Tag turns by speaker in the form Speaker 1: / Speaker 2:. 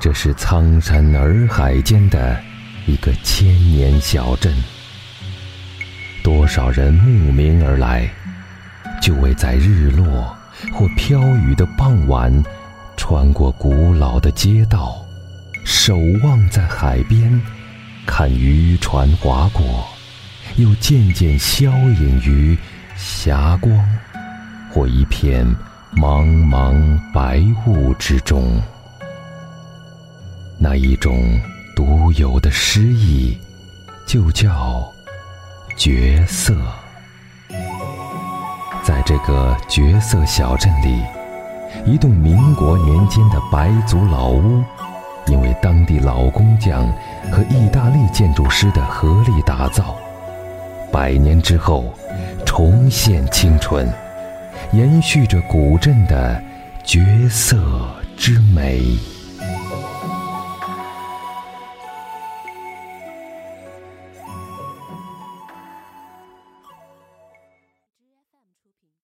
Speaker 1: 这是苍山洱海间的一个千年小镇，多少人慕名而来，就为在日落或飘雨的傍晚，穿过古老的街道，守望在海边，看渔船划过，又渐渐消隐于霞光或一片茫茫白雾之中。那一种独有的诗意，就叫绝色。在这个绝色小镇里，一栋民国年间的白族老屋，因为当地老工匠和意大利建筑师的合力打造，百年之后重现青春，延续着古镇的绝色之美。